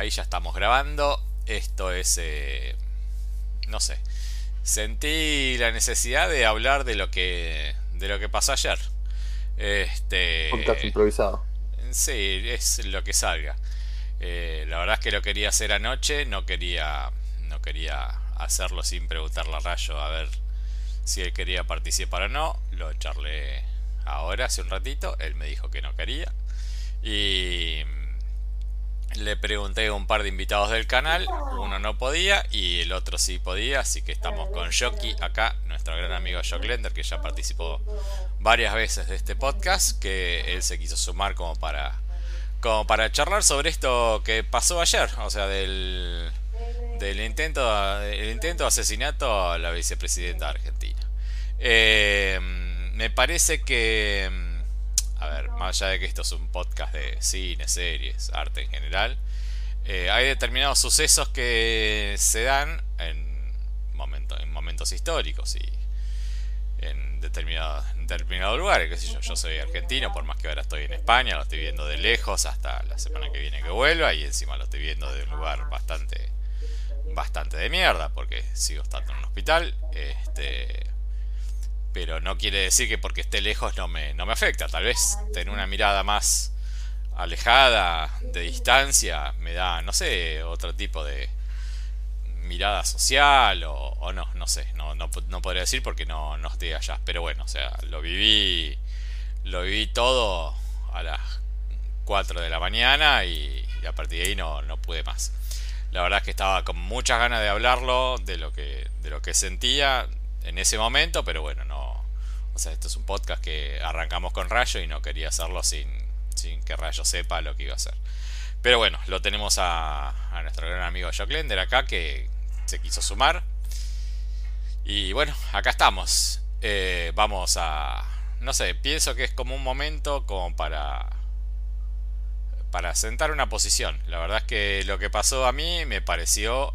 ahí ya estamos grabando. Esto es, eh, no sé, sentí la necesidad de hablar de lo que, de lo que pasó ayer. Este, Podcast improvisado. Sí, es lo que salga. Eh, la verdad es que lo quería hacer anoche, no quería, no quería hacerlo sin preguntarle a Rayo a ver si él quería participar o no. Lo charlé ahora, hace un ratito, él me dijo que no quería. Y le pregunté a un par de invitados del canal, uno no podía y el otro sí podía, así que estamos con Jockey acá, nuestro gran amigo Jock Lender, que ya participó varias veces de este podcast, que él se quiso sumar como para, como para charlar sobre esto que pasó ayer, o sea, del, del intento, el intento de asesinato a la vicepresidenta de Argentina. Eh, me parece que a ver, más allá de que esto es un podcast de cine, series, arte en general, eh, hay determinados sucesos que se dan en, momentos, en momentos históricos y en determinados determinado lugares, qué sé yo, yo soy argentino, por más que ahora estoy en España, lo estoy viendo de lejos hasta la semana que viene que vuelva y encima lo estoy viendo de un lugar bastante bastante de mierda porque sigo estando en un hospital, este pero no quiere decir que porque esté lejos no me, no me afecta. Tal vez tener una mirada más alejada, de distancia, me da, no sé, otro tipo de mirada social o, no, no sé, no, no, podría decir porque no, no estoy allá. Pero bueno, o sea, lo viví, lo viví todo a las 4 de la mañana y, a partir de ahí no, no pude más. La verdad es que estaba con muchas ganas de hablarlo, de lo que, de lo que sentía en ese momento, pero bueno, no, o sea, esto es un podcast que arrancamos con Rayo y no quería hacerlo sin, sin que Rayo sepa lo que iba a hacer. Pero bueno, lo tenemos a, nuestro gran amigo Jock Lender acá que se quiso sumar. Y bueno, acá estamos. Eh, vamos a... No sé, pienso que es como un momento como para... Para sentar una posición. La verdad es que lo que pasó a mí me pareció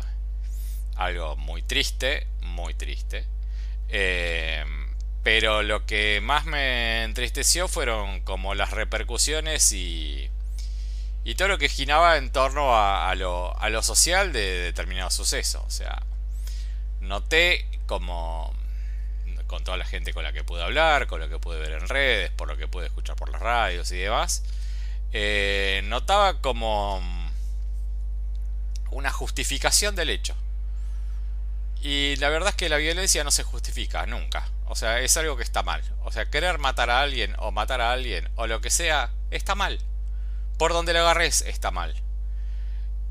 algo muy triste, muy triste. Eh, pero lo que más me entristeció fueron como las repercusiones y, y todo lo que giraba en torno a, lo, a lo social de determinado suceso. O sea, noté como con toda la gente con la que pude hablar, con lo que pude ver en redes, por lo que pude escuchar por las radios y demás, eh, notaba como una justificación del hecho. Y la verdad es que la violencia no se justifica nunca. O sea, es algo que está mal. O sea, querer matar a alguien o matar a alguien o lo que sea, está mal. Por donde lo agarres, está mal.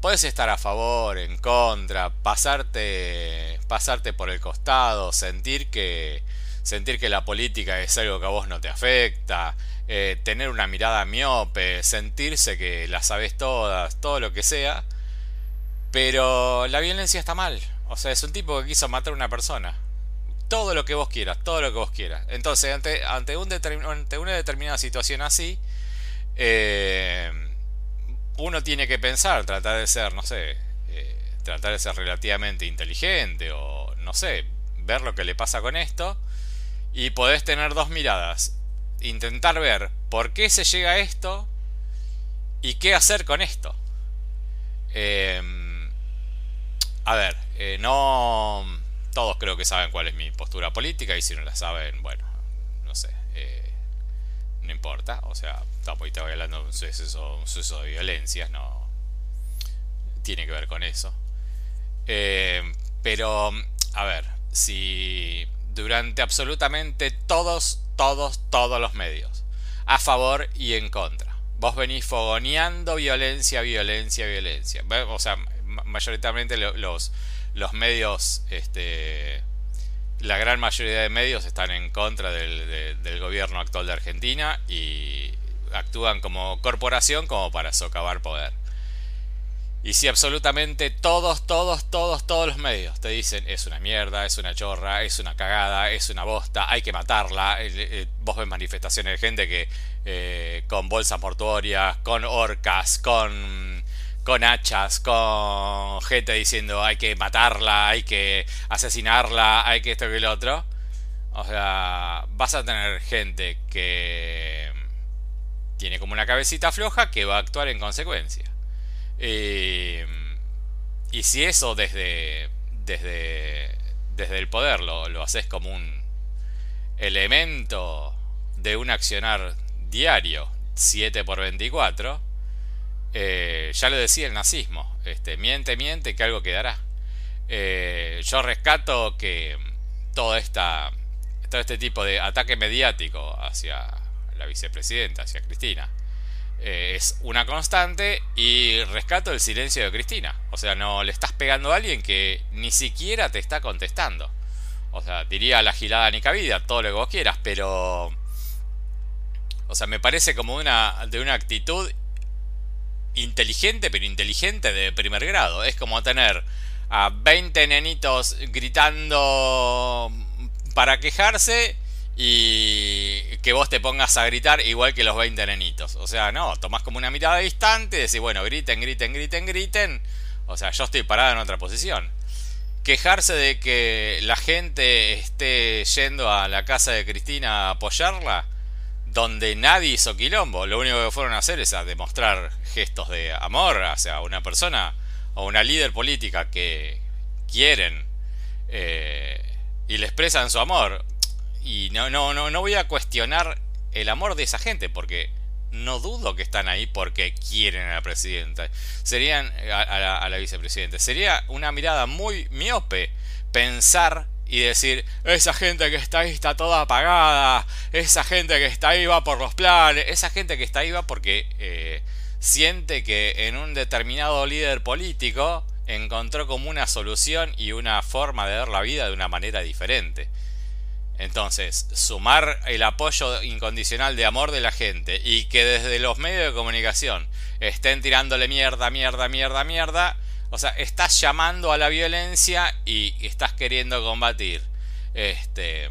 Puedes estar a favor, en contra, pasarte, pasarte por el costado, sentir que, sentir que la política es algo que a vos no te afecta, eh, tener una mirada miope, sentirse que la sabes todas, todo lo que sea. Pero la violencia está mal. O sea, es un tipo que quiso matar a una persona todo lo que vos quieras, todo lo que vos quieras. Entonces, ante, ante, un ante una determinada situación así, eh, uno tiene que pensar, tratar de ser, no sé, eh, tratar de ser relativamente inteligente o, no sé, ver lo que le pasa con esto y podés tener dos miradas. Intentar ver por qué se llega a esto y qué hacer con esto. Eh, a ver, no todos creo que saben cuál es mi postura política y si no la saben, bueno, no sé, eh, no importa, o sea, estamos hablando de un suceso, de violencia, no tiene que ver con eso. Eh, pero, a ver, si durante absolutamente todos, todos, todos los medios, a favor y en contra, vos venís fogoneando violencia, violencia, violencia, o sea, mayoritariamente los los medios, este, la gran mayoría de medios están en contra del, gobierno actual de Argentina y actúan como corporación como para socavar poder. Y si absolutamente todos, todos, todos, todos los medios te dicen es una mierda, es una chorra, es una cagada, es una bosta, hay que matarla. vos ves manifestaciones de gente que eh, con bolsas mortuorias, con orcas, con con hachas, con gente diciendo hay que matarla, hay que asesinarla, hay que esto y lo otro. O sea, vas a tener gente que tiene como una cabecita floja que va a actuar en consecuencia. Y, si eso desde, desde, desde el poder lo, lo haces como un elemento de un accionar diario, 7 por 24, eh, ya lo decía el nazismo, este, miente, miente, que algo quedará. Eh, yo rescato que todo, esta, todo este tipo de ataque mediático hacia la vicepresidenta, hacia Cristina, eh, es una constante y rescato el silencio de Cristina. O sea, no le estás pegando a alguien que ni siquiera te está contestando. O sea, diría la gilada ni cabida, todo lo que vos quieras, pero... O sea, me parece como una, de una actitud inteligente, pero inteligente de primer grado. Es como tener a 20 nenitos gritando para quejarse y que vos te pongas a gritar igual que los 20 nenitos. O sea, no, tomás como una mirada distante y decís, bueno, griten, griten, griten, griten. O sea, yo estoy parado en otra posición quejarse de que la gente esté yendo a la casa de Cristina a apoyarla, donde nadie hizo quilombo. Lo único que fueron a hacer es a demostrar gestos de amor hacia una persona o una líder política que quieren eh, y le expresan su amor. Y no, no, no, no voy a cuestionar el amor de esa gente, porque no dudo que están ahí porque quieren a la presidenta. Serían a, la, vicepresidenta. Sería una mirada muy miope pensar y decir, esa gente que está ahí está toda apagada, esa gente que está ahí va por los planes, esa gente que está ahí va porque eh, siente que en un determinado líder político encontró como una solución y una forma de ver la vida de una manera diferente. Entonces, sumar el apoyo incondicional de amor de la gente y que desde los medios de comunicación estén tirándole mierda, mierda, mierda, mierda, o sea, estás llamando a la violencia y estás queriendo combatir, este,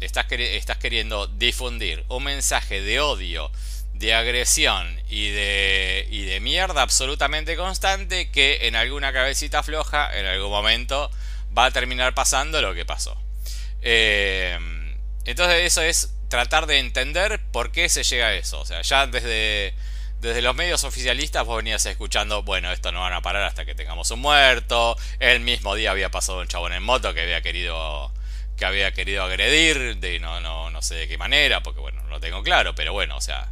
estás, estás queriendo difundir un mensaje de odio, de agresión y de, y de mierda absolutamente constante que en alguna cabecita floja, en algún momento, va a terminar pasando lo que pasó. Eh, entonces eso es tratar de entender por qué se llega a eso. O sea, ya desde, desde los medios oficialistas vos venías escuchando, bueno, esto no van a parar hasta que tengamos un muerto. El mismo día había pasado un chabón en moto que había querido que había querido agredir, de no, no, no sé de qué manera, porque bueno, no lo tengo claro, pero bueno, o sea,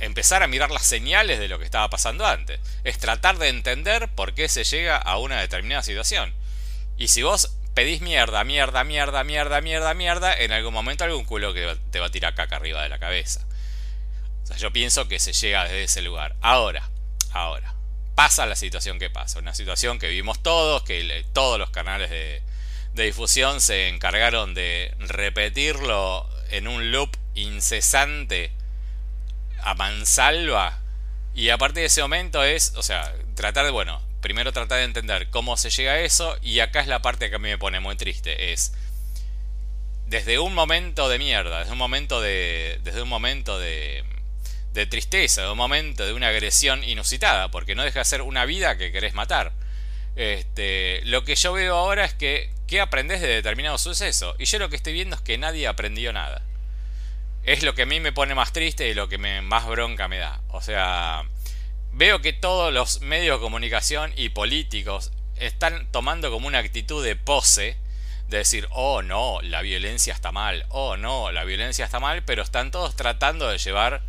empezar a mirar las señales de lo que estaba pasando antes. Es tratar de entender por qué se llega a una determinada situación. Y si vos pedís mierda, mierda, mierda, mierda, mierda, mierda, en algún momento algún culo que te va a tirar caca arriba de la cabeza. O sea, yo pienso que se llega desde ese lugar. Ahora, ahora, pasa la situación que pasa. Una situación que vimos todos, que todos los canales de, de difusión se encargaron de repetirlo en un loop incesante a mansalva. Y a partir de ese momento es, o sea, tratar de, bueno, primero tratar de entender cómo se llega a eso y acá es la parte que a mí me pone muy triste, es desde un momento de mierda, desde un momento de desde un momento de de tristeza, de un momento de una agresión inusitada, porque no deja de ser una vida que querés matar. Este, lo que yo veo ahora es que ¿qué aprendes de determinado suceso? Y yo lo que estoy viendo es que nadie aprendió nada. Es lo que a mí me pone más triste y lo que me, más bronca me da. O sea, veo que todos los medios de comunicación y políticos están tomando como una actitud de pose, de decir, oh no, la violencia está mal, oh no, la violencia está mal, pero están todos tratando de llevar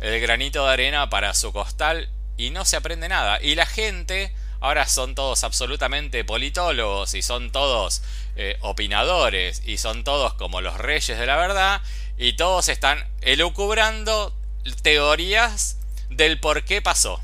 el granito de arena para su costal y no se aprende nada. Y la gente, ahora son todos absolutamente politólogos y son todos eh, opinadores y son todos como los reyes de la verdad y todos están elucubrando teorías del por qué pasó.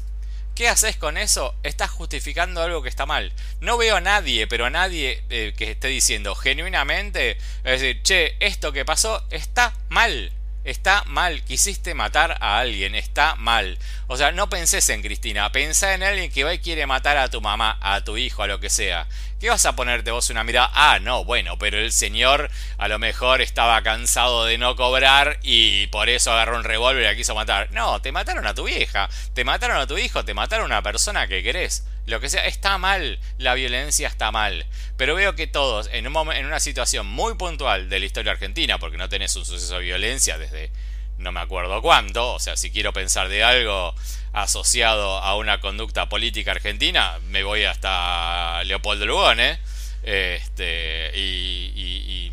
¿Qué haces con eso? Estás justificando algo que está mal. No veo a nadie, pero a nadie eh, que esté diciendo genuinamente, es decir, che, esto que pasó está mal. Está mal, quisiste matar a alguien, está mal. O sea, no pensés en Cristina, pensá en alguien que va y quiere matar a tu mamá, a tu hijo, a lo que sea. ¿Qué vas a ponerte vos una mirada? Ah, no, bueno, pero el señor a lo mejor estaba cansado de no cobrar y por eso agarró un revólver y la quiso matar. No, te mataron a tu vieja, te mataron a tu hijo, te mataron a una persona que querés lo que sea, está mal, la violencia está mal. Pero veo que todos, en, un en una situación muy puntual de la historia argentina, porque no tenés un suceso de violencia desde no me acuerdo cuánto, o sea, si quiero pensar de algo asociado a una conducta política argentina, me voy hasta Leopoldo Lugones, este, y, y,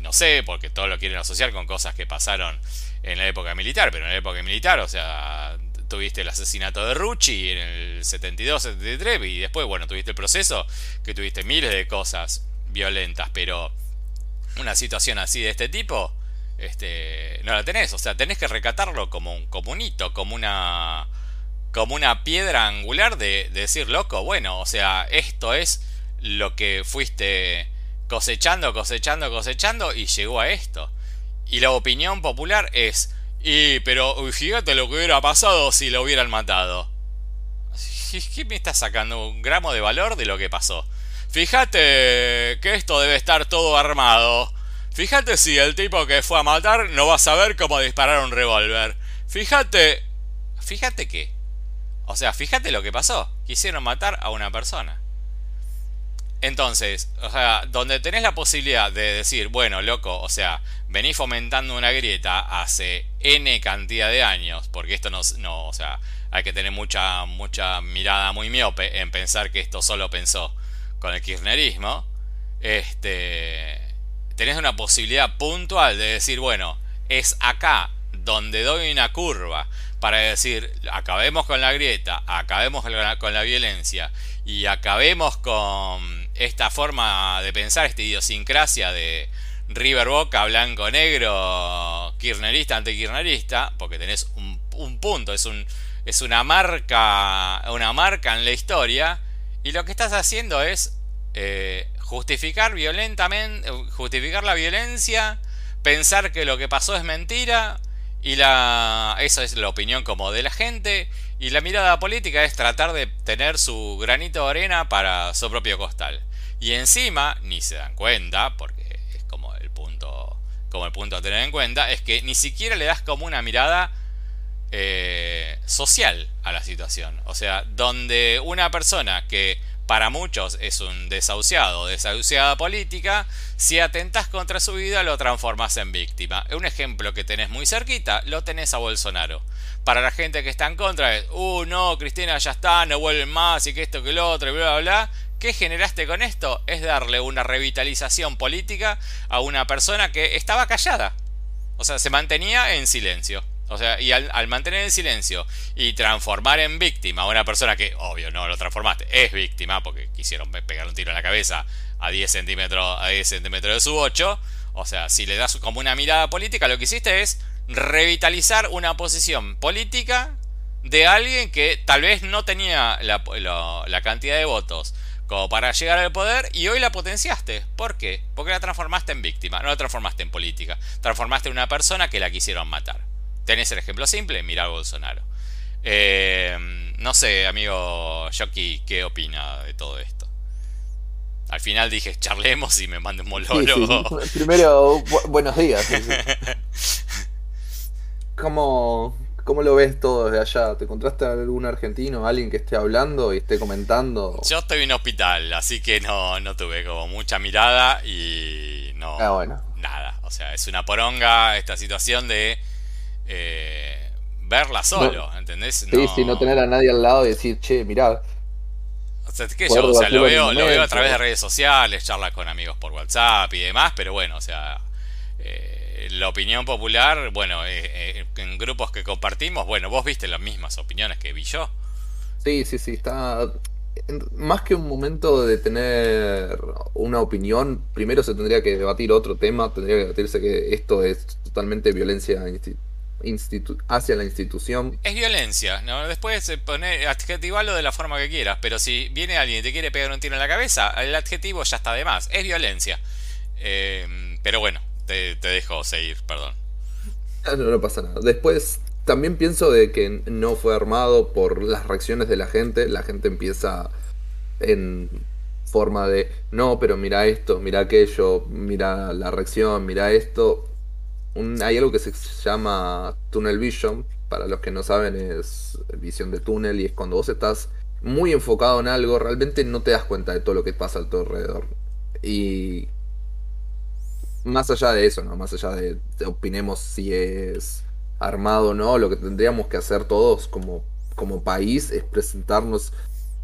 no sé, porque todos lo quieren asociar con cosas que pasaron en la época militar, pero en la época militar, o sea, tuviste el asesinato de Rucci en el 72-73 y después, bueno, tuviste el proceso, que tuviste miles de cosas violentas, pero una situación así de este tipo, este, no la tenés. O sea, tenés que recatarlo como un, como hito, como una, como una piedra angular de, decir, loco, bueno, o sea, esto es lo que fuiste cosechando, cosechando, cosechando y llegó a esto. Y la opinión popular es, y pero fíjate lo que hubiera pasado si lo hubieran matado. ¿Qué me está sacando un gramo de valor de lo que pasó? Fíjate que esto debe estar todo armado. Fíjate si el tipo que fue a matar no va a saber cómo disparar un revólver. Fíjate... Fíjate qué. O sea, fíjate lo que pasó. Quisieron matar a una persona. Entonces, o sea, donde tenés la posibilidad de decir, bueno, loco, o sea, venís fomentando una grieta hace N cantidad de años, porque esto no, o sea, hay que tener mucha, mucha mirada muy miope en pensar que esto solo pensó con el kirchnerismo. Este, tenés una posibilidad puntual de decir, bueno, es acá donde doy una curva para decir, acabemos con la grieta, acabemos con la, violencia y acabemos con esta forma de pensar, esta idiosincrasia de River Boca, blanco negro, kirchnerista, antikirchnerista, porque tenés un, punto, es, un, es una marca, una marca en la historia, y lo que estás haciendo es eh, justificar violentamente, justificar la violencia, pensar que lo que pasó es mentira y la esa es la opinión como de la gente y la mirada política es tratar de tener su granito de arena para su propio costal. Y encima ni se dan cuenta porque como el punto a tener en cuenta es que ni siquiera le das como una mirada eh, social a la situación. O sea, donde una persona que para muchos es un desahuciado, desahuciada política, si atentas contra su vida lo transformas en víctima. Un ejemplo que tenés muy cerquita, lo tenés a Bolsonaro. Para la gente que está en contra es, uh, no, Cristina ya está, no vuelven más y que esto que lo otro y bla, bla, bla. ¿Qué generaste con esto? Es darle una revitalización política a una persona que estaba callada. O sea, se mantenía en silencio. O sea, y al, mantener el silencio y transformar en víctima a una persona que, obvio, no lo transformaste, es víctima porque quisieron pegar un tiro en la cabeza a 10 centímetros, a 10 centímetros de su 8. O sea, si le das como una mirada política, lo que hiciste es revitalizar una posición política de alguien que tal vez no tenía la, la cantidad de votos como para llegar al poder y hoy la potenciaste. ¿Por qué? Porque la transformaste en víctima, no la transformaste en política. Transformaste en una persona que la quisieron matar. Tenés el ejemplo simple, mira a Bolsonaro. Eh, no sé, amigo Jockey, ¿qué opina de todo esto? Al final dije, charlemos y me mande un monólogo. Primero, buenos días. ¿Cómo, ¿Cómo lo ves todo desde allá? ¿Te encontraste algún argentino, alguien que esté hablando y esté comentando? Yo estoy en hospital, así que no, no tuve como mucha mirada y no. Ah, bueno. Nada. O sea, es una poronga esta situación de eh, verla solo, ¿entendés? Sí, sí, no tener a nadie al lado y decir, che, mirá. O sea, yo, o sea lo, veo, lo veo a través de redes sociales, charlas con amigos por WhatsApp y demás, pero bueno, o sea, eh, la opinión popular, bueno, eh, en grupos que compartimos, bueno, vos viste las mismas opiniones que vi yo. Sí, sí, sí, está... Más que un momento de tener una opinión, primero se tendría que debatir otro tema, tendría que debatirse que esto es totalmente violencia hacia la institución. Es violencia, ¿no? Después poner, adjetivarlo de la forma que quieras, pero si viene alguien y te quiere pegar un tiro en la cabeza, el adjetivo ya está de más, es violencia. Eh, pero bueno, te, dejo seguir, perdón. Ah, no, no pasa nada. Después también pienso de que no fue armado por las reacciones de la gente, la gente empieza en forma de, no, pero mira esto, mira aquello, mira la reacción, mira esto, hay algo que se llama tunnel vision, para los que no saben es visión de túnel y es cuando vos estás muy enfocado en algo, realmente no te das cuenta de todo lo que pasa a tu alrededor. Y más allá de eso, ¿no? Más allá de, opinemos si es armado o no, lo que tendríamos que hacer todos como, como país es presentarnos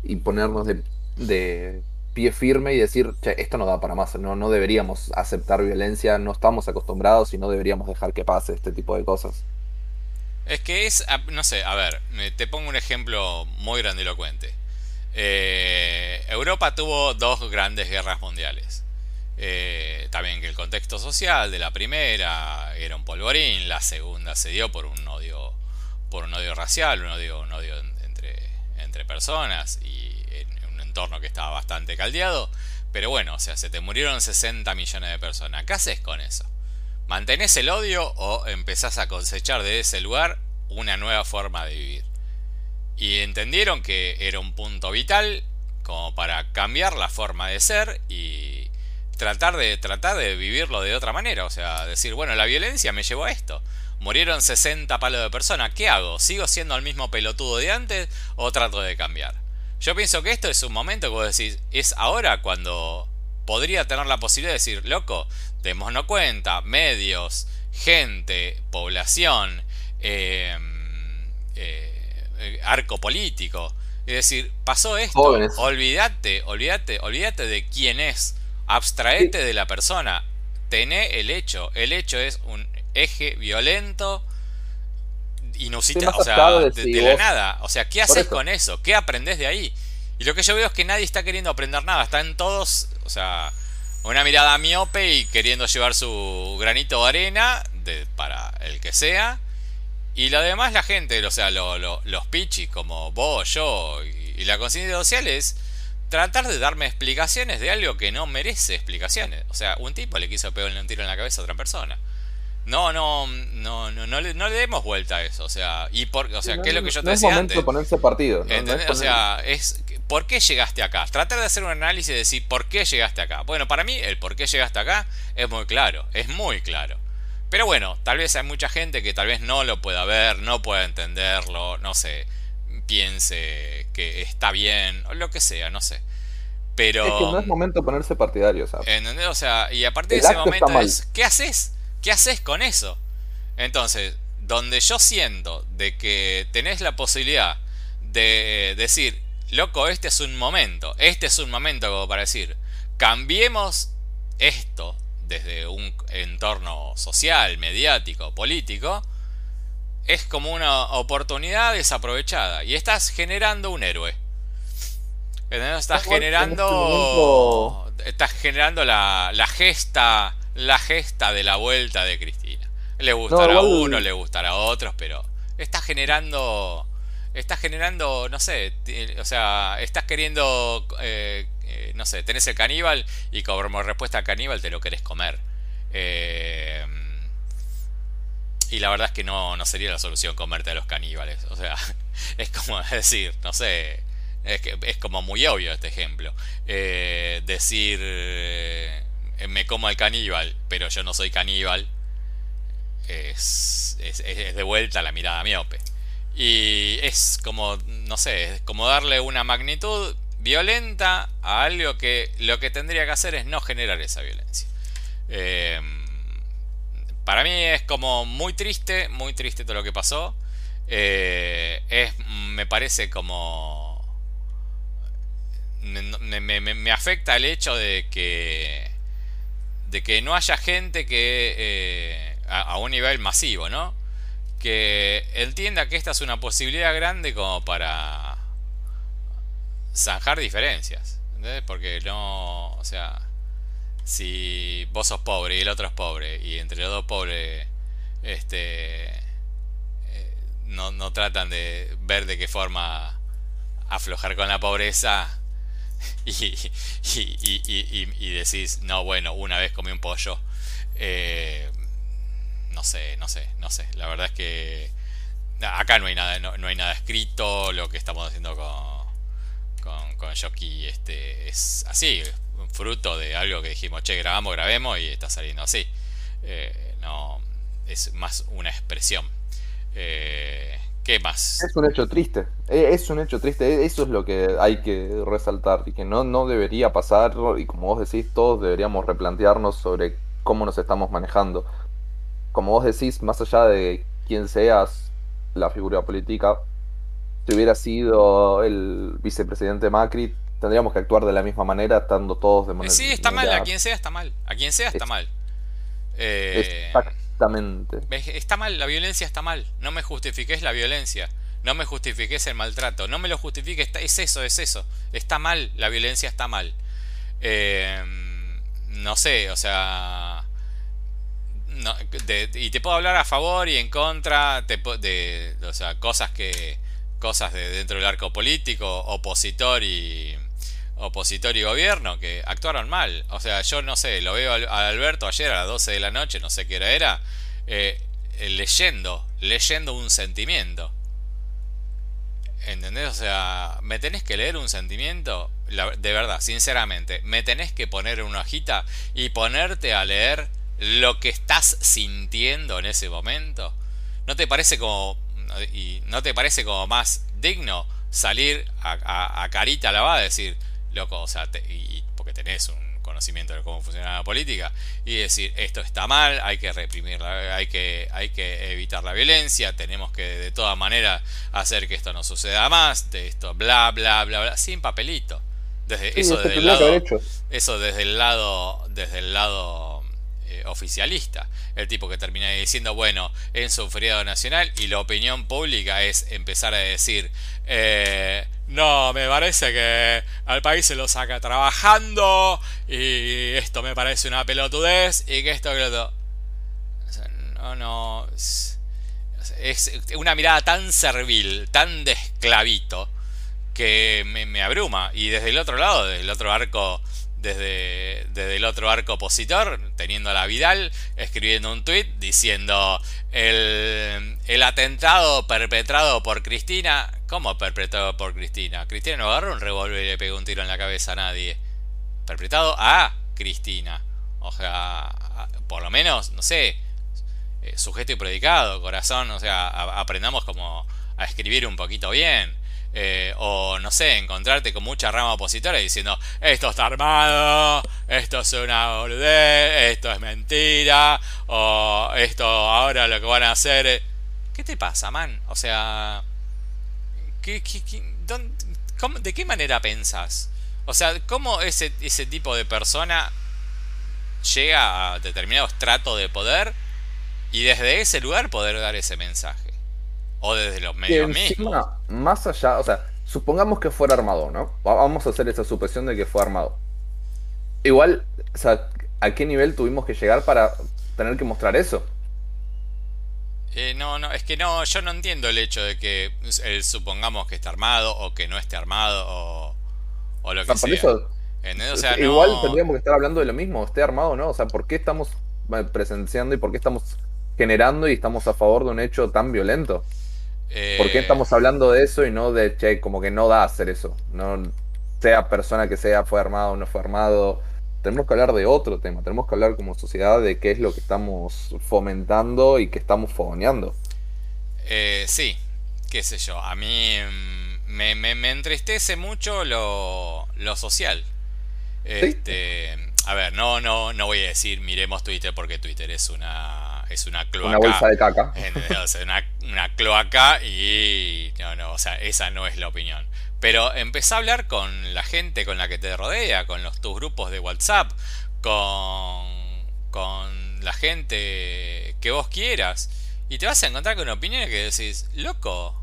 y ponernos de, pie firme y decir, che, esto no da para más, no, no deberíamos aceptar violencia, no estamos acostumbrados y no deberíamos dejar que pase este tipo de cosas. Es que es, no sé, a ver, te pongo un ejemplo muy grandilocuente. Eh, Europa tuvo dos grandes guerras mundiales. Eh, también que el contexto social de la primera era un polvorín, la segunda se dio por un odio, por un odio racial, un odio, un odio entre, entre personas y en un entorno que estaba bastante caldeado. Pero bueno, o sea, se te murieron 60 millones de personas. ¿Qué haces con eso? ¿Mantenés el odio o empezás a cosechar de ese lugar una nueva forma de vivir? Y entendieron que era un punto vital como para cambiar la forma de ser y tratar de, tratar de vivirlo de otra manera. O sea, decir, bueno, la violencia me llevó a esto. Murieron 60 palos de personas. ¿Qué hago? ¿Sigo siendo el mismo pelotudo de antes o trato de cambiar? Yo pienso que esto es un momento que vos decís, es ahora cuando podría tener la posibilidad de decir, loco, démonos cuenta, medios, gente, población, eh, eh, arco político. Es decir, pasó esto, olvídate, olvídate, olvídate de quién es, abstraete de la persona, tené el hecho, el hecho es un eje violento, inusitado, o sea, de, la nada, o sea, ¿qué haces con eso? ¿Qué aprendes de ahí? Y lo que yo veo es que nadie está queriendo aprender nada, están todos, o sea, una mirada miope y queriendo llevar su granito de arena de, para el que sea. Y lo demás, la gente, o sea, los pichis como vos, yo y, la conciencia social es tratar de darme explicaciones de algo que no merece explicaciones. O sea, un tipo le quiso pegarle un tiro en la cabeza a otra persona. No, no, no, no, no le, no le demos vuelta a eso. O sea, y por, o sea, ¿qué es lo que yo te decía antes? De ponerse partido. o sea, es ¿por qué llegaste acá? Tratar de hacer un análisis y decir ¿por qué llegaste acá? Bueno, para mí el por qué llegaste acá es muy claro, es muy claro. Pero bueno, tal vez hay mucha gente que tal vez no lo pueda ver, no pueda entenderlo, no sé, piense que está bien, o lo que sea, no sé. Pero. Es que no es momento de ponerse partidario, ¿sabes? ¿entendés? O sea, y a partir de ese momento es. ¿Qué haces? ¿Qué haces con eso? Entonces, donde yo siento de que tenés la posibilidad de decir, loco, este es un momento, este es un momento como para decir, cambiemos esto desde un entorno social, mediático, político, es como una oportunidad desaprovechada. Y estás generando un héroe. Estás generando. Este estás generando la, la, gesta. La gesta de la vuelta de Cristina. Le gustará a uno, le gustará a otros, pero. Estás generando. Estás generando, no sé, o sea, estás queriendo eh, eh, no sé, tenés el caníbal y como respuesta al caníbal te lo querés comer. Eh, y la verdad es que no, no sería la solución comerte a los caníbales. O sea, es como decir, no sé, es, que, es como muy obvio este ejemplo. Eh, decir, me como al caníbal, pero yo no soy caníbal, es, es, de vuelta la mirada miope. Y es como, no sé, es como darle una magnitud violenta a algo que lo que tendría que hacer es no generar esa violencia. Em, para mí es como muy triste, muy triste todo lo que pasó. Eh, es, me parece como... Me, afecta el hecho de que de que no haya gente que eh, a, un nivel masivo, ¿no? Que entienda que esta es una posibilidad grande como para zanjar diferencias. ¿entendés? Porque no, o sea, si vos sos pobre y el otro es pobre y entre los dos pobres este eh, no, no tratan de ver de qué forma aflojar con la pobreza y, y, y, decís, no, bueno, una vez comí un pollo. Eh, no sé, no sé, no sé. La verdad es que acá no hay nada, no hay nada escrito. Lo que estamos haciendo con, con, con Shoki este, es así, fruto de algo que dijimos, che, grabamos, grabemos y está saliendo así. Eh, no, es más una expresión. Eh, ¿Qué más? Es un hecho triste, e, es un hecho triste, e, eso es lo que hay que resaltar y que no, no debería pasar y como vos decís, todos deberíamos replantearnos sobre cómo nos estamos manejando. Como vos decís, más allá de quién seas la figura política, si hubiera sido el vicepresidente Macri, tendríamos que actuar de la misma manera, estando todos de manera. Sí, está mal, a quien sea está mal. A quien sea está mal. Eh, exactamente. Está mal, la violencia está mal. No me justifiques la violencia. No me justifiques el maltrato. No me lo justifiques. Es eso, es eso. Está mal, la violencia está mal. Eh, no sé, o sea. y te puedo hablar a favor y en contra de, o sea, cosas que cosas de dentro del arco político, opositor y opositor y gobierno que actuaron mal. O sea, yo no sé, lo veo a Alberto ayer a las 12 de la noche, no sé qué hora era, eh, leyendo, leyendo un sentimiento. ¿Entendés? O sea, me tenés que leer un sentimiento, de verdad, sinceramente, me tenés que poner una hojita y ponerte a leer lo que estás sintiendo en ese momento. ¿No te parece como y no te parece como más digno salir a, carita lavada y decir, loco, o sea, y, porque tenés un conocimiento de cómo funciona la política y decir esto está mal, hay que reprimirla, hay que, hay que evitar la violencia, tenemos que de todas maneras hacer que esto no suceda más, de esto bla bla bla bla, sin papelito. Desde, eso desde el lado, eso desde el lado, desde el lado eh, oficialista. El tipo que termina diciendo, bueno, es un feriado nacional y la opinión pública es empezar a decir, eh, no, me parece que al país se lo saca trabajando y esto me parece una pelotudez y que esto, que lo... no, no... Es una mirada tan servil, tan de esclavito, que me, me, abruma. Y desde el otro lado, desde el otro arco, desde, desde el otro arco opositor, teniendo a la Vidal, escribiendo un tuit diciendo el, el atentado perpetrado por Cristina ¿Cómo perpetrado por Cristina? Cristina no agarró un revólver y le pegó un tiro en la cabeza a nadie. Perpetrado a Cristina. O sea, por lo menos, no sé, eh, sujeto y predicado, corazón, o sea, aprendamos como a escribir un poquito bien. Eh, o no sé, encontrarte con mucha rama opositora diciendo esto está armado, esto es una boludez, esto es mentira, o esto ahora lo que van a hacer. ¿Qué te pasa, man? O sea, ¿De qué manera pensás? O sea, ¿cómo ese, ese tipo de persona llega a determinado estrato de poder y desde ese lugar poder dar ese mensaje? O desde los medios mismos. Más allá, o sea, supongamos que fuera armado, ¿no? Vamos a hacer esa supresión de que fue armado. Igual, o sea, ¿a qué nivel tuvimos que llegar para tener que mostrar eso? Eh, no, no, es que no, yo no entiendo el hecho de que supongamos que está armado o que no esté armado o, o lo que sea. igual tendríamos que estar hablando de lo mismo, esté armado o no. O sea, ¿por qué estamos eh, presenciando y por qué estamos generando y estamos a favor de un hecho tan violento? ¿Por qué eh, estamos hablando de eso y no de, che, como que no da hacer eso? No, sea persona que sea, fue armado o no fue armado tenemos que hablar de otro tema, tenemos que hablar como sociedad de qué es lo que estamos fomentando y qué estamos fogoneando. Eh, sí, qué sé yo, a mí mm, me, entristece mucho lo, social. Este, A ver, no, no, no voy a decir miremos Twitter porque Twitter es una es una cloaca. Una bolsa de caca. una, una cloaca y no, no, o sea, esa no es la opinión. Pero empezá a hablar con la gente con la que te rodea, con los, tus grupos de WhatsApp, con, con la gente que vos quieras. Y te vas a encontrar con opiniones que decís, loco,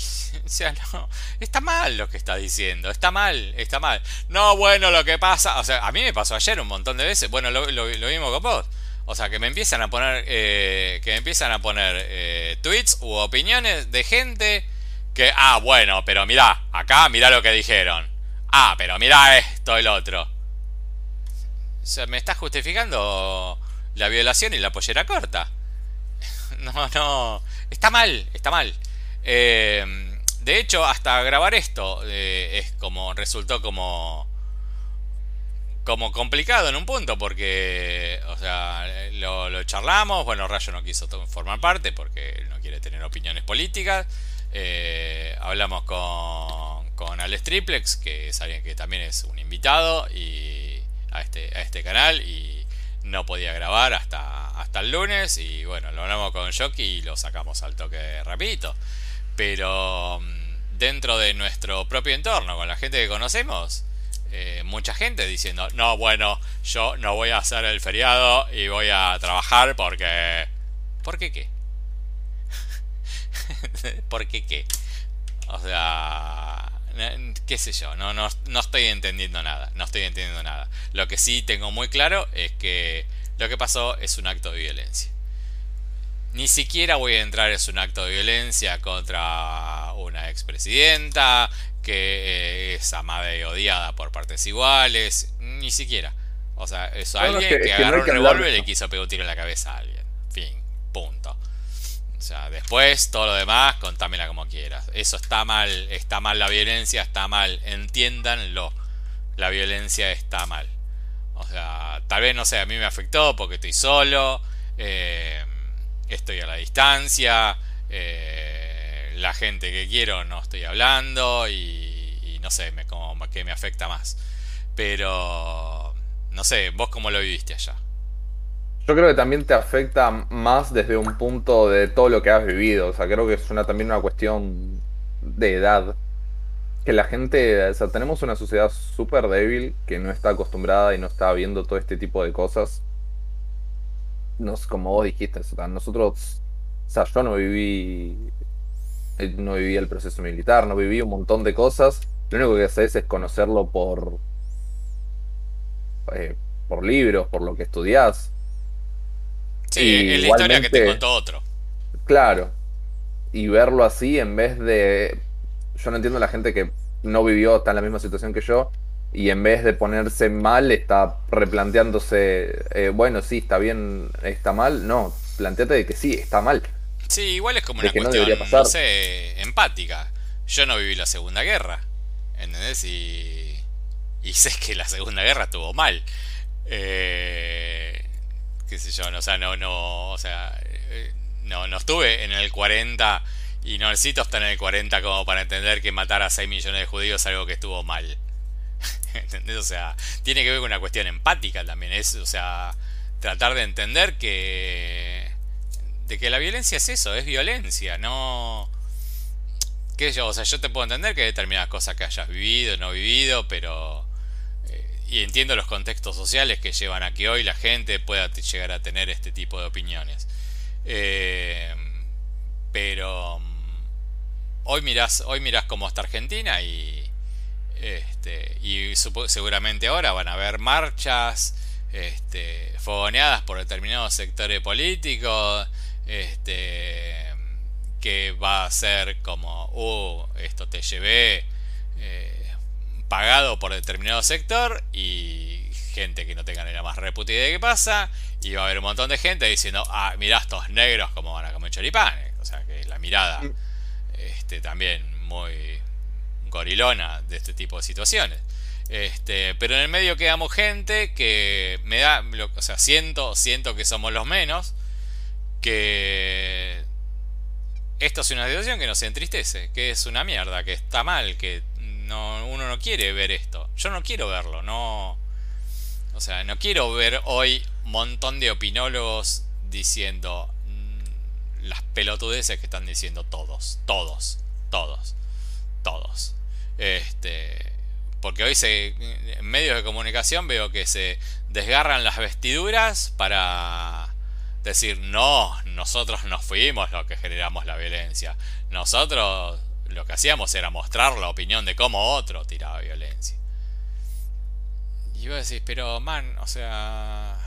o sea, no, está mal lo que está diciendo, está mal, está mal. No, bueno, lo que pasa, o sea, a mí me pasó ayer un montón de veces, bueno, lo, lo, mismo con vos. O sea, que me empiezan a poner, eh, que me empiezan a poner eh, tweets u opiniones de gente que, ah, bueno, pero mirá, acá mirá lo que dijeron. Ah, pero mirá esto, el otro. O sea, me está justificando la violación y la pollera corta. No, no. Está mal, está mal. Eh, de hecho, hasta grabar esto es como. resultó como. Como complicado en un punto, porque. O sea, lo, charlamos. Bueno, Rayo no quiso formar parte porque no quiere tener opiniones políticas. Eh, hablamos con, con Alex Triplex, que es alguien que también es un invitado y a este, a este canal y no podía grabar hasta, hasta el lunes y bueno, lo hablamos con Jockey y lo sacamos al toque rapidito. Pero mm, dentro de nuestro propio entorno, con la gente que conocemos, eh, mucha gente diciendo, no, bueno, yo no voy a hacer el feriado y voy a trabajar porque... ¿Por qué qué? ¿Por qué qué? O sea, qué sé yo, no, no, no estoy entendiendo nada, no estoy entendiendo nada. Lo que sí tengo muy claro es que lo que pasó es un acto de violencia. Ni siquiera voy a entrar es un acto de violencia contra una expresidenta que es amada y odiada por partes iguales, ni siquiera. O sea, es alguien que, agarró un revólver y le quiso pegar un tiro en la cabeza a alguien. Fin, punto. O sea, después todo lo demás, contámela como quieras. Eso está mal, está mal la violencia, está mal, entiéndanlo. La violencia está mal. O sea, tal vez no sé, a mí me afectó porque estoy solo, eh, estoy a la distancia, eh, la gente que quiero no estoy hablando y, no sé, me, como que me afecta más. Pero, no sé, vos cómo lo viviste allá. Yo creo que también te afecta más desde un punto de todo lo que has vivido. O sea, creo que es una, también una cuestión de edad. Que la gente, o sea, tenemos una sociedad súper débil que no está acostumbrada y no está viendo todo este tipo de cosas. Nos, como vos dijiste, o sea, nosotros, o sea, yo no viví, no viví el proceso militar, no viví un montón de cosas. Lo único que haces es conocerlo por, eh, por libros, por lo que estudias Sí, es la historia que te contó otro. Claro. Y verlo así en vez de. Yo no entiendo a la gente que no vivió, está en la misma situación que yo, y en vez de ponerse mal, está replanteándose, eh, bueno, sí, está bien, está mal. No, planteate de que sí, está mal. Sí, igual es como una cuestión, no, sé, empática. Yo no viví la Segunda Guerra, ¿entendés? Y, y sé que la Segunda Guerra estuvo mal. Eh, qué sé yo, no, o sea, no, no, o sea, eh, no, no estuve en el 40 y no necesito estar en el 40 como para entender que matar a 6 millones de judíos es algo que estuvo mal. ¿Entendés? O sea, tiene que ver con una cuestión empática también, es, o sea, tratar de entender que de que la violencia es eso, es violencia, no qué yo, o sea, yo te puedo entender que hay determinadas cosas que hayas vivido, no vivido, pero y entiendo los contextos sociales que llevan a que hoy la gente pueda llegar a tener este tipo de opiniones. Eh, pero mm, hoy mirás, hoy mirás cómo está Argentina y, este, y seguramente ahora van a haber marchas este, fogoneadas por determinados sectores políticos este, que va a ser como, uh, esto te llevé. Eh, pagado por determinado sector y gente que no tenga ni la más reputa idea de qué pasa. Y va a haber un montón de gente diciendo, ah, mirá estos negros como van a comer choripanes. O sea que la mirada mm. este, también muy gorilona de este tipo de situaciones. Este, pero en el medio quedamos gente que me da, o sea, siento, siento que somos los menos, que esto es una situación que nos entristece, que es una mierda, que está mal, que no, uno no quiere ver esto. Yo no quiero verlo, no. O sea, no quiero ver hoy un montón de opinólogos diciendo mm, las pelotudeces que están diciendo todos, todos, todos, todos. Este, porque hoy se, en medios de comunicación veo que se desgarran las vestiduras para decir no, nosotros no fuimos los que generamos la violencia. Nosotros lo que hacíamos era mostrar la opinión de cómo otro tiraba violencia. Y vos decís, pero man, o sea.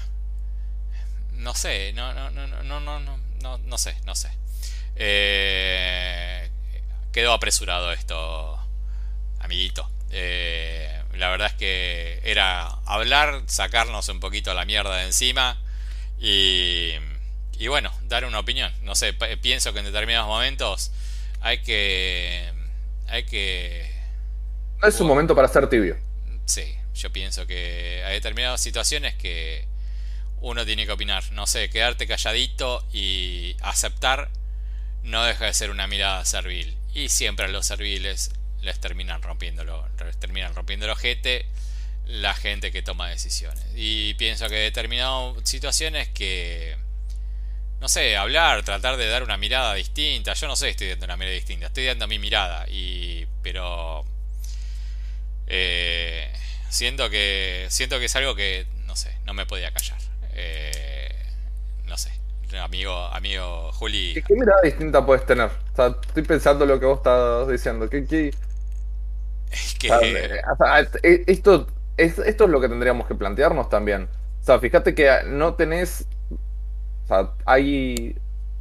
No sé, no, no, no, no, no, no, no, sé, no sé. Eh, quedó apresurado esto, amiguito. Eh, la verdad es que era hablar, sacarnos un poquito la mierda de encima y, y bueno, dar una opinión. No sé, pienso que en determinados momentos hay que. Hay que. No es un momento para ser tibio. Sí, yo pienso que hay determinadas situaciones que uno tiene que opinar. No sé, quedarte calladito y aceptar no deja de ser una mirada servil. Y siempre a los serviles les terminan rompiéndolo, les terminan rompiendo el ojete. La gente que toma decisiones. Y pienso que determinadas situaciones que, no sé, hablar, tratar de dar una mirada distinta. Yo no sé, estoy dando una mirada distinta, estoy dando mi mirada. Y, pero eh, siento que siento que es algo que, no sé, no me podía callar. Eh, no sé, amigo, amigo Juli. ¿Qué, mirada distinta puedes tener? O sea, estoy pensando lo que vos estás diciendo. ¿Qué, qué... Es que... E, esto esto es lo que tendríamos que plantearnos también. O sea, fíjate que no tenés. O sea, hay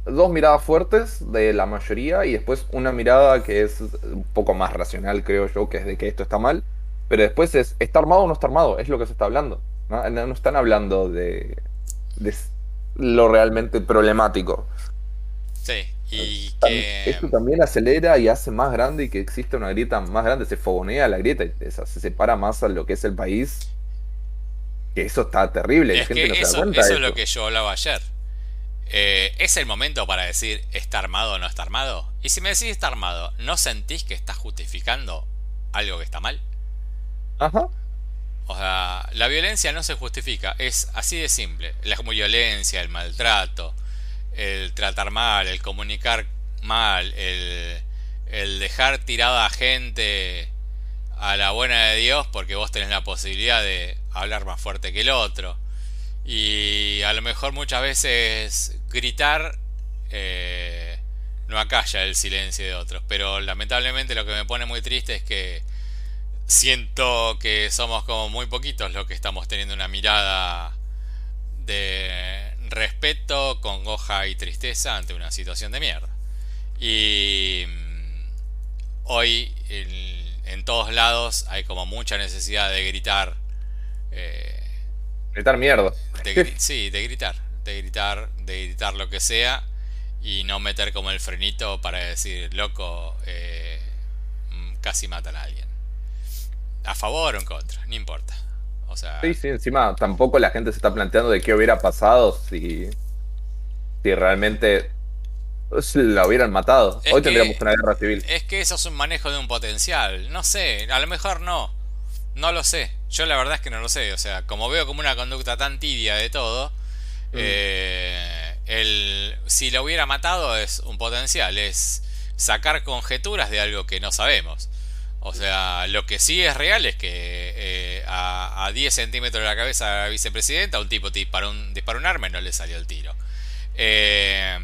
dos miradas fuertes de la mayoría y después una mirada que es un poco más racional, creo yo, que es de que esto está mal. Pero después es, ¿está armado o no está armado? Es lo que se está hablando. No, están hablando de lo realmente problemático. Sí, y que... Esto también acelera y hace más grande y que existe una grieta más grande, se fogonea la grieta y se separa más a lo que es el país. Que eso está terrible. Es que eso, es lo que yo hablaba ayer. Eh, ¿Es el momento para decir está armado o no está armado? Y si me decís está armado, ¿no sentís que estás justificando algo que está mal? Ajá. O sea, la violencia no se justifica, es así de simple. La violencia, el maltrato, el tratar mal, el comunicar mal, el, el dejar tirada a gente a la buena de Dios porque vos tenés la posibilidad de hablar más fuerte que el otro. Y a lo mejor muchas veces gritar eh, no acalla el silencio de otros. Pero lamentablemente lo que me pone muy triste es que siento que somos como muy poquitos los que estamos teniendo una mirada de respeto, congoja y tristeza ante una situación de mierda. Y mm, hoy en, todos lados hay como mucha necesidad de gritar. Eh, gritar mierda. sí, de gritar. De gritar, de gritar lo que sea. Y no meter como el frenito para decir, loco, eh, mm, casi matan a alguien. A favor o en contra, no importa. Sí, sí, encima tampoco la gente se está planteando de qué hubiera pasado si, si realmente la hubieran matado. Hoy tendríamos una guerra civil. Es que eso es un manejo de un potencial. No sé, a lo mejor no. No lo sé. Yo la verdad es que no lo sé. O sea, como veo como una conducta tan tibia de todo, mm. eh, el, si lo hubiera matado es un potencial. Es sacar conjeturas de algo que no sabemos. O sea, lo que sí es real es que eh, a, 10 centímetros de la cabeza de la vicepresidenta un tipo disparó un, disparó un arma y no le salió el tiro. Eh,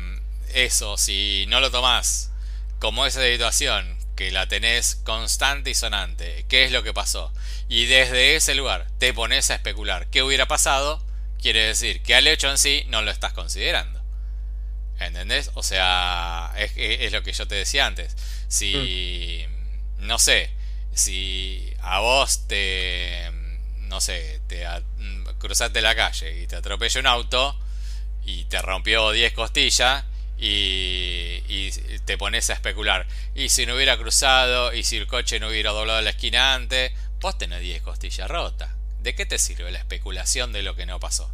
eso, si no lo tomás como esa situación, que la tenés constante y sonante, ¿qué es lo que pasó? Y desde ese lugar te pones a especular qué hubiera pasado, quiere decir que al hecho en sí no lo estás considerando. ¿Entendés? O sea, es, es lo que yo te decía antes. Si... Mm no sé, si a vos te, no sé, te cruzaste la calle y te atropella un auto y te rompió 10 costillas y, te pones a especular. Y si no hubiera cruzado y si el coche no hubiera doblado la esquina antes, vos tenés 10 costillas rotas. ¿De qué te sirve la especulación de lo que no pasó?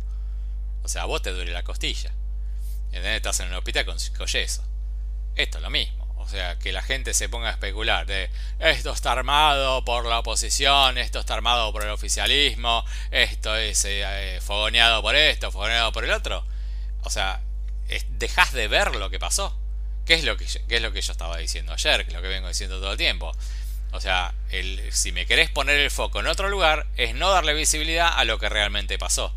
O sea, a vos te duele la costilla. Estás en un hospital con yeso. Esto es lo mismo. O sea, que la gente se ponga a especular de esto está armado por la oposición, esto está armado por el oficialismo, esto es eh, eh, fogoneado por esto, fogoneado por el otro. O sea, dejas de ver lo que pasó. ¿Qué es lo que, yo, es lo que yo estaba diciendo ayer? Que es lo que vengo diciendo todo el tiempo. O sea, el, si me querés poner el foco en otro lugar, es no darle visibilidad a lo que realmente pasó.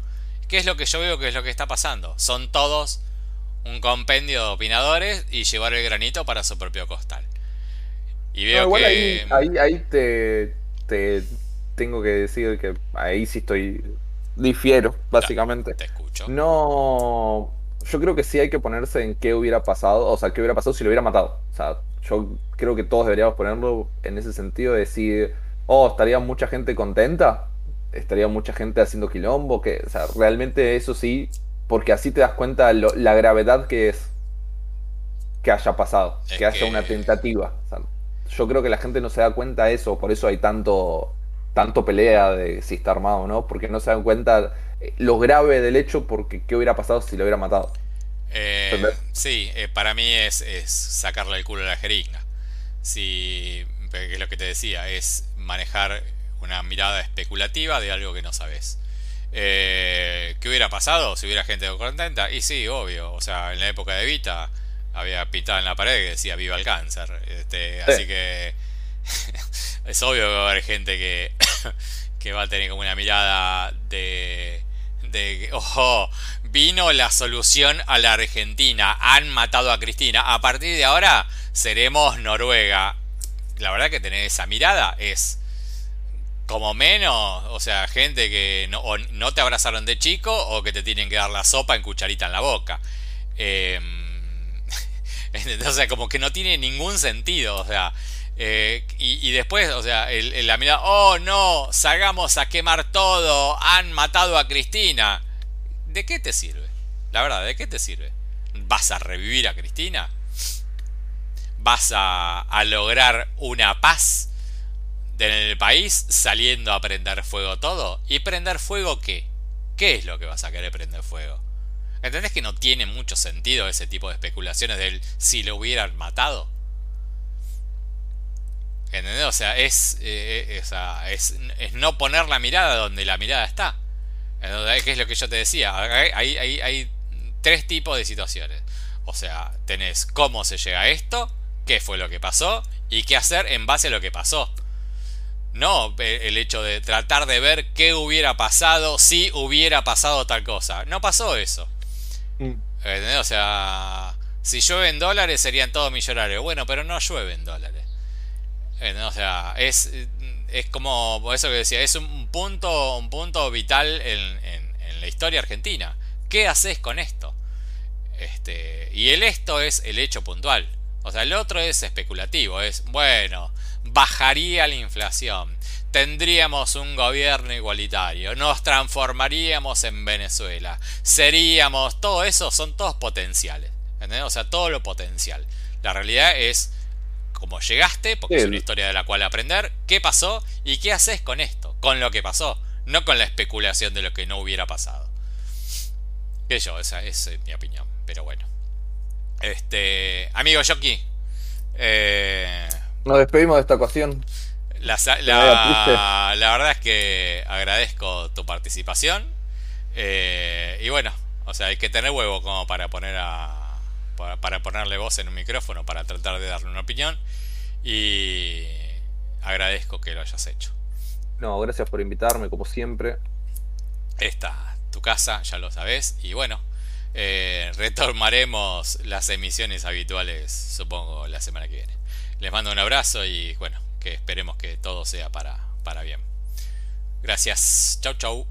¿Qué es lo que yo veo que es lo que está pasando? Son todos un compendio de opinadores y llevar el granito para su propio costal. Y veo que. Ahí, ahí, te, te, tengo que decir que ahí sí estoy. Difiero, básicamente. Te escucho. No. Yo creo que sí hay que ponerse en qué hubiera pasado, o sea, qué hubiera pasado si lo hubiera matado. O sea, yo creo que todos deberíamos ponerlo en ese sentido de decir, oh, estaría mucha gente contenta, estaría mucha gente haciendo quilombo, que, o sea, realmente eso sí porque así te das cuenta la gravedad que es que haya pasado, que haya una tentativa. yo creo que la gente no se da cuenta de eso, por eso hay tanto, tanto pelea de si está armado o no, porque no se dan cuenta eh, lo grave del hecho, porque qué hubiera pasado si lo hubiera matado. Eh, sí, eh, para mí es, sacarle el culo a la jeringa. Si, es lo que te decía, es manejar una mirada especulativa de algo que no sabes. Eh, ¿Qué hubiera pasado si hubiera gente contenta? Y sí, obvio. O sea, en la época de Vita había pintado en la pared que decía viva el cáncer. Este, Así que es obvio que va a haber gente que, que va a tener como una mirada de, de, ojo, vino la solución a la Argentina, han matado a Cristina, a partir de ahora seremos Noruega. La verdad que tener esa mirada es como menos, o sea, gente que no, no te abrazaron de chico o que te tienen que dar la sopa en cucharita en la boca. Eh, o sea, como que no tiene ningún sentido, o sea, eh, y, después, o sea, el, la mirada, oh no, salgamos a quemar todo, han matado a Cristina. ¿De qué te sirve? La verdad, ¿de qué te sirve? ¿Vas a revivir a Cristina? ¿Vas a, a lograr una paz? En el país saliendo a prender fuego todo. ¿Y prender fuego qué? ¿Qué es lo que vas a querer prender fuego? ¿Entendés que no tiene mucho sentido ese tipo de especulaciones del si lo hubieran matado? ¿Entendés? O sea, es, eh, es, es, no poner la mirada donde la mirada está. ¿Qué es lo que yo te decía? Hay, hay, hay tres tipos de situaciones. O sea, tenés cómo se llega a esto, qué fue lo que pasó y qué hacer en base a lo que pasó. No el hecho de tratar de ver qué hubiera pasado si hubiera pasado tal cosa. No pasó eso. Mm. O sea, si llueven dólares serían todos millonarios. Bueno, pero no llueven dólares. O sea, es, es como eso que decía, es un punto, un punto vital en, en, la historia argentina. ¿Qué haces con esto? Este, y el esto es el hecho puntual. O sea, el otro es especulativo, es, bueno, bajaría la inflación, tendríamos un gobierno igualitario, nos transformaríamos en Venezuela, seríamos, todo eso son todos potenciales, ¿entendés? O sea, todo lo potencial. La realidad es cómo llegaste, porque es una historia de la cual aprender, qué pasó y qué haces con esto, con lo que pasó, no con la especulación de lo que no hubiera pasado. Que yo, esa es mi opinión, pero bueno. Este, amigo Jockey, eh, nos despedimos de esta ocasión. La, la, verdad es que agradezco tu participación. Eh, y bueno, o sea, hay que tener huevo como para poner a. Para, ponerle voz en un micrófono, para tratar de darle una opinión. Y agradezco que lo hayas hecho. No, gracias por invitarme, como siempre. Esta, tu casa, ya lo sabes. Y bueno, eh, retomaremos las emisiones habituales, supongo, la semana que viene. Les mando un abrazo y bueno, que esperemos que todo sea para, para bien. Gracias. Chau, chau.